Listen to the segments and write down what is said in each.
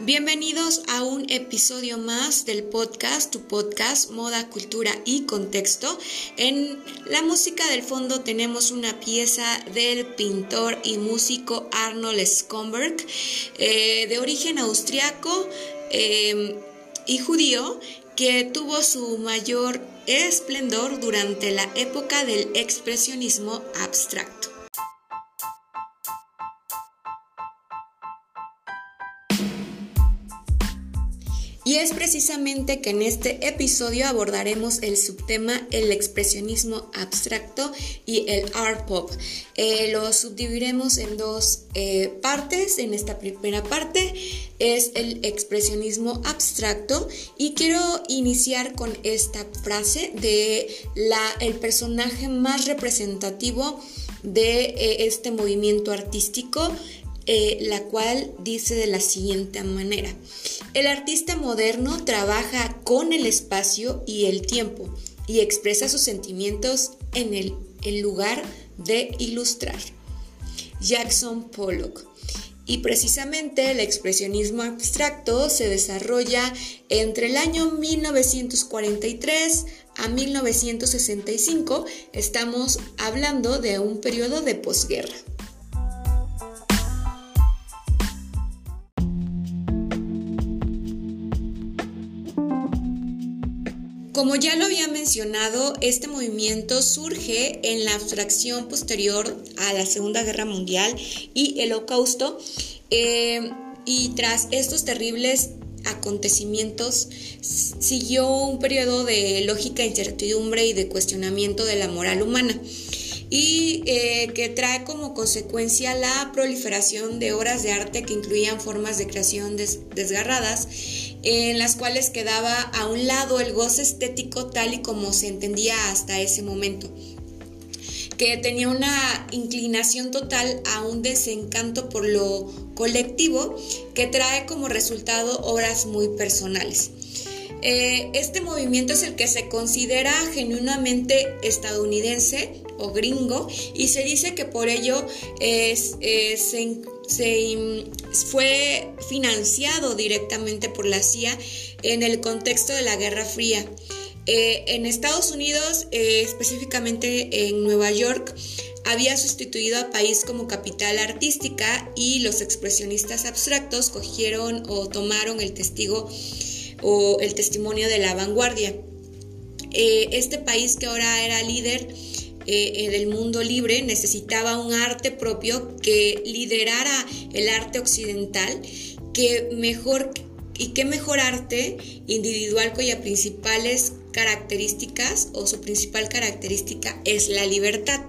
Bienvenidos a un episodio más del podcast, tu podcast Moda, Cultura y Contexto. En la música del fondo tenemos una pieza del pintor y músico Arnold Schomburg, eh, de origen austriaco eh, y judío, que tuvo su mayor esplendor durante la época del expresionismo abstracto. Es precisamente que en este episodio abordaremos el subtema el expresionismo abstracto y el art pop. Eh, lo subdividiremos en dos eh, partes. En esta primera parte es el expresionismo abstracto y quiero iniciar con esta frase de la, el personaje más representativo de eh, este movimiento artístico eh, la cual dice de la siguiente manera, el artista moderno trabaja con el espacio y el tiempo y expresa sus sentimientos en el lugar de ilustrar. Jackson Pollock. Y precisamente el expresionismo abstracto se desarrolla entre el año 1943 a 1965. Estamos hablando de un periodo de posguerra. Como ya lo había mencionado, este movimiento surge en la abstracción posterior a la Segunda Guerra Mundial y el Holocausto. Eh, y tras estos terribles acontecimientos siguió un periodo de lógica incertidumbre y de cuestionamiento de la moral humana y eh, que trae como consecuencia la proliferación de obras de arte que incluían formas de creación desgarradas en las cuales quedaba a un lado el goce estético tal y como se entendía hasta ese momento que tenía una inclinación total a un desencanto por lo colectivo que trae como resultado obras muy personales. Eh, este movimiento es el que se considera genuinamente estadounidense o gringo y se dice que por ello es, fue financiado directamente por la CIA en el contexto de la Guerra Fría. Eh, en Estados Unidos, eh, específicamente en Nueva York, había sustituido a país como capital artística y los expresionistas abstractos cogieron o tomaron el testigo o el testimonio de la vanguardia. Eh, este país que ahora era líder eh, del mundo libre necesitaba un arte propio que liderara el arte occidental, que mejor y qué mejor arte individual cuya principales características o su principal característica es la libertad.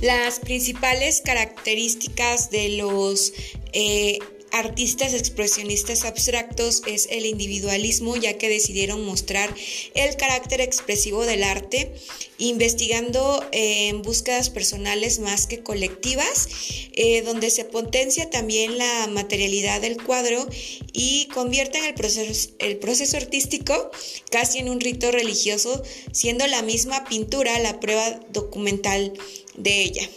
Las principales características de los eh, artistas expresionistas abstractos es el individualismo, ya que decidieron mostrar el carácter expresivo del arte, investigando eh, en búsquedas personales más que colectivas, eh, donde se potencia también la materialidad del cuadro y convierten el proceso, el proceso artístico casi en un rito religioso, siendo la misma pintura la prueba documental de ella.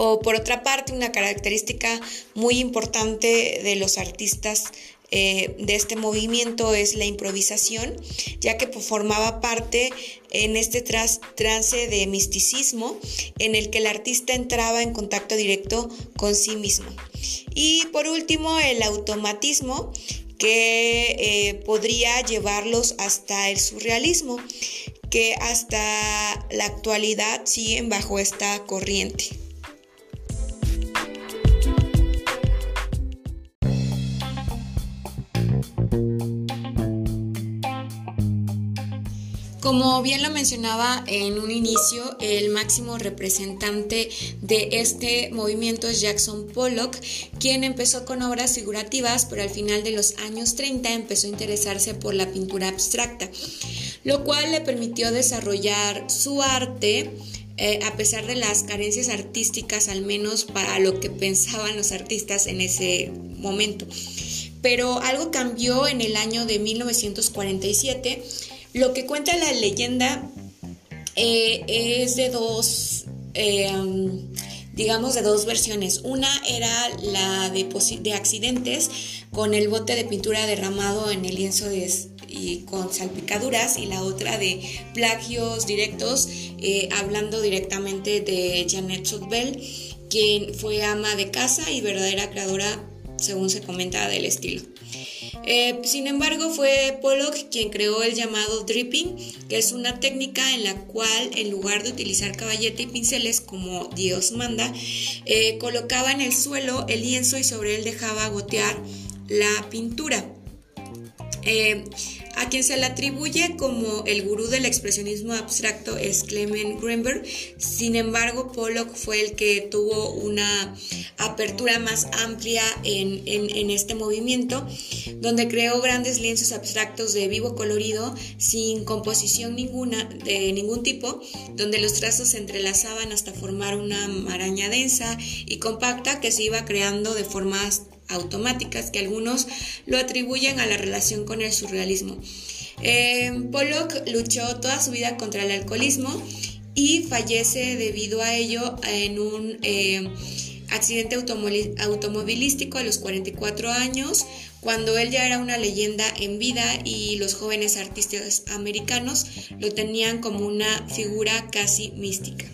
O por otra parte, una característica muy importante de los artistas eh, de este movimiento es la improvisación, ya que formaba parte en este trance de misticismo en el que el artista entraba en contacto directo con sí mismo. Y por último, el automatismo, que eh, podría llevarlos hasta el surrealismo, que hasta la actualidad siguen bajo esta corriente. Como bien lo mencionaba en un inicio, el máximo representante de este movimiento es Jackson Pollock, quien empezó con obras figurativas, pero al final de los años 30 empezó a interesarse por la pintura abstracta, lo cual le permitió desarrollar su arte. Eh, a pesar de las carencias artísticas, al menos para lo que pensaban los artistas en ese momento. Pero algo cambió en el año de 1947 lo que cuenta la leyenda eh, es de dos, em, digamos, de dos versiones. Una era la de, de accidentes con el bote de pintura derramado en el lienzo de, y con salpicaduras y la otra de plagios directos, eh, hablando directamente de Janet Sotbell, quien fue ama de casa y verdadera creadora, según se comenta, del estilo. Eh, sin embargo, fue Pollock quien creó el llamado dripping, que es una técnica en la cual, en lugar de utilizar caballete y pinceles como Dios manda, eh, colocaba en el suelo el lienzo y sobre él dejaba gotear la pintura. Eh, a quien se le atribuye como el gurú del expresionismo abstracto es Clement Greenberg. Sin embargo, Pollock fue el que tuvo una apertura más amplia en, en, este movimiento, donde creó grandes lienzos abstractos de vivo colorido, sin composición ninguna, de ningún tipo, donde los trazos se entrelazaban hasta formar una maraña densa y compacta que se iba creando de formas automáticas que algunos lo atribuyen a la relación con el surrealismo. Eh, Pollock luchó toda su vida contra el alcoholismo y fallece debido a ello en un eh, accidente automovilístico a los 44 años, cuando él ya era una leyenda en vida y los jóvenes artistas americanos lo tenían como una figura casi mística.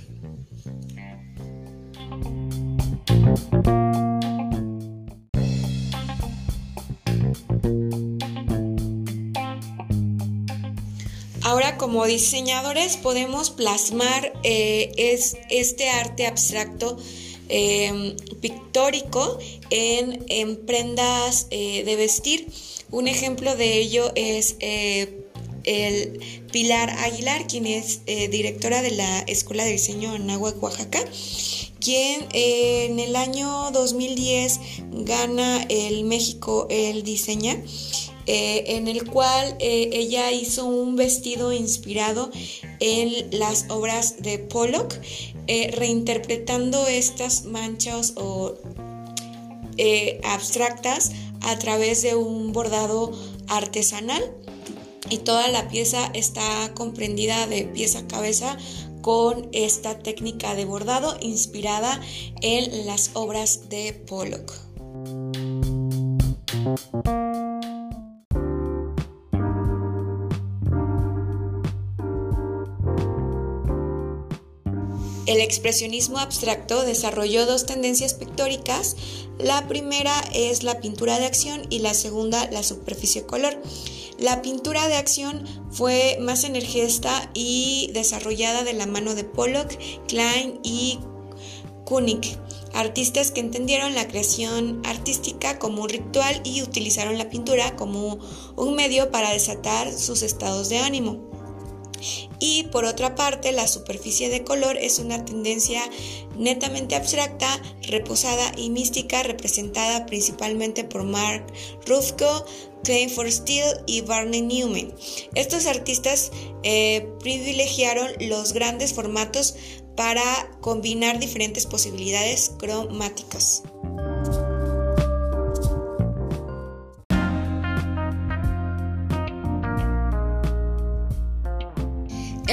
Como diseñadores podemos plasmar eh, es, este arte abstracto em, pictórico en, prendas eh, de vestir. Un ejemplo de ello es eh, el Pilar Aguilar, quien es directora de la Escuela de Diseño en Agua, Oaxaca, quien en el año 2010 gana el México el Diseña eh, en el cual eh, ella hizo un vestido inspirado en las obras de Pollock, eh, reinterpretando estas manchas o abstractas a través de un bordado artesanal y toda la pieza está comprendida de pieza a cabeza con esta técnica de bordado inspirada en las obras de Pollock. El expresionismo abstracto desarrolló dos tendencias pictóricas. La primera es la pintura de acción y la segunda la superficie color. La pintura de acción fue más energista y desarrollada de la mano de Pollock, Klein y Kunig, artistas que entendieron la creación artística como un ritual y utilizaron la pintura como un medio para desatar sus estados de ánimo. Y por otra parte, la superficie de color es una tendencia netamente abstracta, reposada y mística representada principalmente por Mark Rothko, Klein for Steel y Barney Newman. Estos artistas eh, privilegiaron los grandes formatos para combinar diferentes posibilidades cromáticas.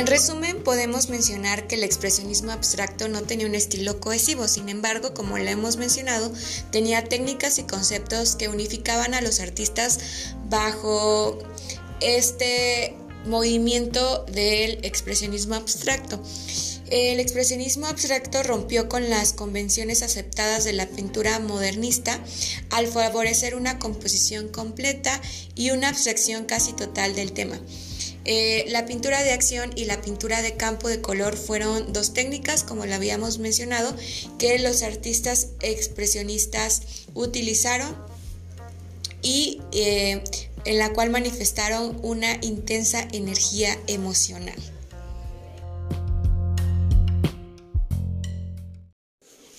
En resumen, podemos mencionar que el expresionismo abstracto no tenía un estilo cohesivo, sin embargo, como lo hemos mencionado, tenía técnicas y conceptos que unificaban a los artistas bajo este movimiento del expresionismo abstracto. El expresionismo abstracto rompió con las convenciones aceptadas de la pintura modernista al favorecer una composición completa y una abstracción casi total del tema. Eh, la pintura de acción y la pintura de campo de color fueron dos técnicas, como lo habíamos mencionado, que los artistas expresionistas utilizaron y eh, en la cual manifestaron una intensa energía emocional.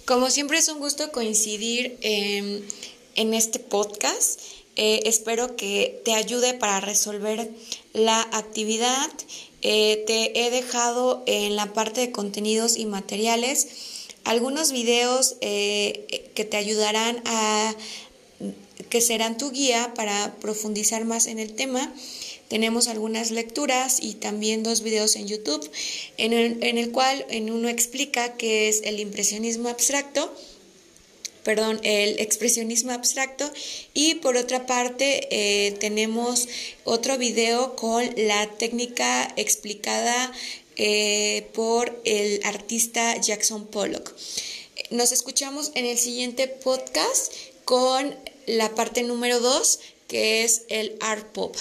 Como siempre es un gusto coincidir en este podcast. Eh, espero que te ayude para resolver la actividad. Eh, te he dejado en la parte de contenidos y materiales algunos videos eh, que te ayudarán a que serán tu guía para profundizar más en el tema. tenemos algunas lecturas y también dos videos en YouTube en el, en el cual en uno explica qué es el impresionismo abstracto perdón, el expresionismo abstracto y por otra parte eh, tenemos otro video con la técnica explicada eh, por el artista Jackson Pollock. Nos escuchamos en el siguiente podcast con la parte número 2 que es el art pop.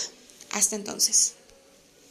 Hasta entonces.